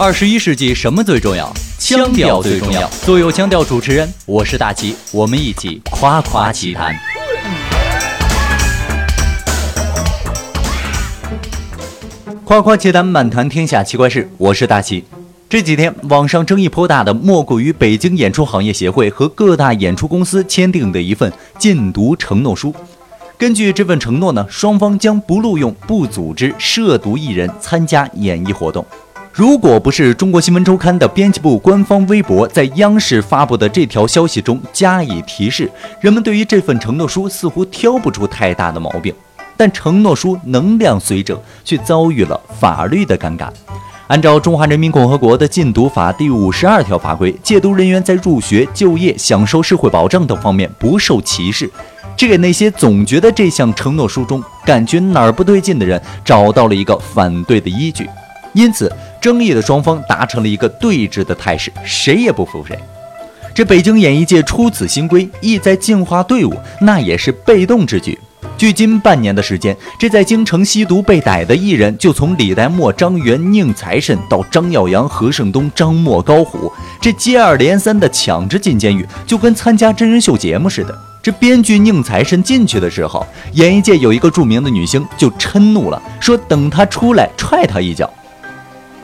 二十一世纪什么最重要？腔调最重要。做有腔调主持人，我是大齐，我们一起夸夸其谈。夸夸其谈，满谈天下奇怪事。我是大齐。这几天网上争议颇大的，莫过于北京演出行业协会和各大演出公司签订的一份禁毒承诺书。根据这份承诺呢，双方将不录用、不组织涉毒艺人参加演艺活动。如果不是中国新闻周刊的编辑部官方微博在央视发布的这条消息中加以提示，人们对于这份承诺书似乎挑不出太大的毛病。但承诺书能量随着，却遭遇了法律的尴尬。按照《中华人民共和国的禁毒法》第五十二条法规，戒毒人员在入学、就业、享受社会保障等方面不受歧视，这给那些总觉得这项承诺书中感觉哪儿不对劲的人找到了一个反对的依据。因此，争议的双方达成了一个对峙的态势，谁也不服谁。这北京演艺界出此新规，意在净化队伍，那也是被动之举。距今半年的时间，这在京城吸毒被逮的艺人，就从李代沫、张元、宁财神到张耀扬、何胜东、张默、高虎，这接二连三的抢着进监狱，就跟参加真人秀节目似的。这编剧宁财神进去的时候，演艺界有一个著名的女星就嗔怒了，说等他出来踹他一脚。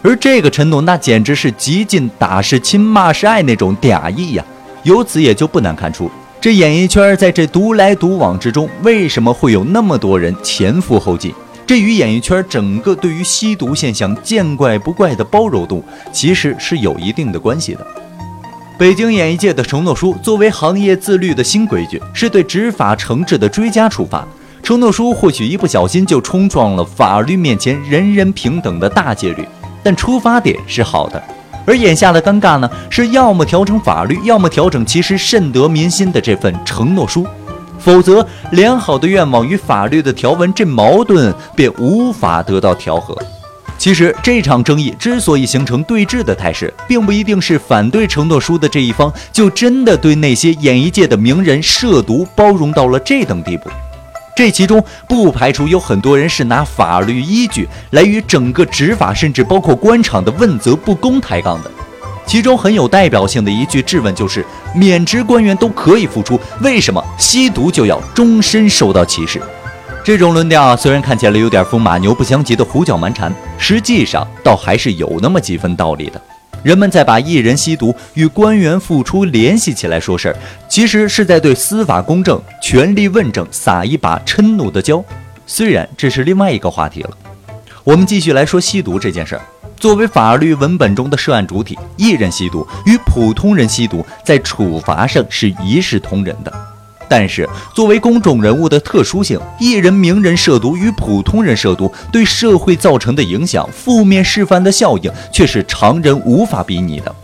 而这个承诺，那简直是极尽打是亲骂是爱那种嗲意呀！由此也就不难看出，这演艺圈在这独来独往之中，为什么会有那么多人前赴后继？这与演艺圈整个对于吸毒现象见怪不怪的包容度，其实是有一定的关系的。北京演艺界的承诺书作为行业自律的新规矩，是对执法惩治的追加处罚。承诺书或许一不小心就冲撞了法律面前人人平等的大戒律。但出发点是好的，而眼下的尴尬呢，是要么调整法律，要么调整其实甚得民心的这份承诺书，否则良好的愿望与法律的条文这矛盾便无法得到调和。其实这场争议之所以形成对峙的态势，并不一定是反对承诺书的这一方就真的对那些演艺界的名人涉毒包容到了这等地步。这其中不排除有很多人是拿法律依据来与整个执法，甚至包括官场的问责不公抬杠的。其中很有代表性的一句质问就是：免职官员都可以复出，为什么吸毒就要终身受到歧视？这种论调虽然看起来有点风马牛不相及的胡搅蛮缠，实际上倒还是有那么几分道理的。人们在把艺人吸毒与官员复出联系起来说事儿，其实是在对司法公正、权力问政撒一把嗔怒的胶。虽然这是另外一个话题了，我们继续来说吸毒这件事儿。作为法律文本中的涉案主体，艺人吸毒与普通人吸毒在处罚上是一视同仁的。但是，作为公众人物的特殊性，艺人、名人涉毒与普通人涉毒对社会造成的影响、负面示范的效应，却是常人无法比拟的。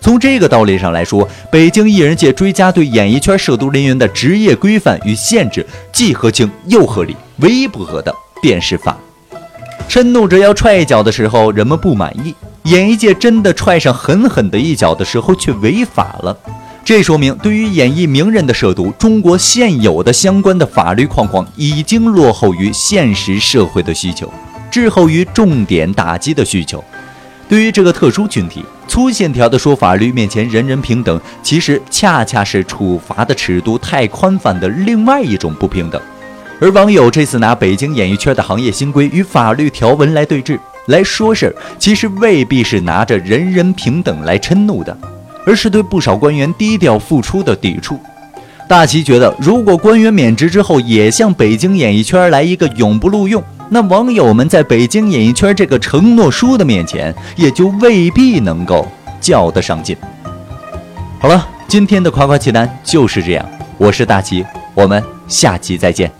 从这个道理上来说，北京艺人界追加对演艺圈涉毒人员的职业规范与限制，既合情又合理。唯一不合的便是法。嗔怒着要踹一脚的时候，人们不满意；演艺界真的踹上狠狠的一脚的时候，却违法了。这说明，对于演艺名人的涉毒，中国现有的相关的法律框框已经落后于现实社会的需求，滞后于重点打击的需求。对于这个特殊群体，粗线条的说法律面前人人平等，其实恰恰是处罚的尺度太宽泛的另外一种不平等。而网友这次拿北京演艺圈的行业新规与法律条文来对峙来说事儿，其实未必是拿着人人平等来嗔怒的。而是对不少官员低调付出的抵触。大齐觉得，如果官员免职之后也向北京演艺圈来一个永不录用，那网友们在北京演艺圈这个承诺书的面前，也就未必能够叫得上劲。好了，今天的夸夸其谈就是这样。我是大齐，我们下期再见。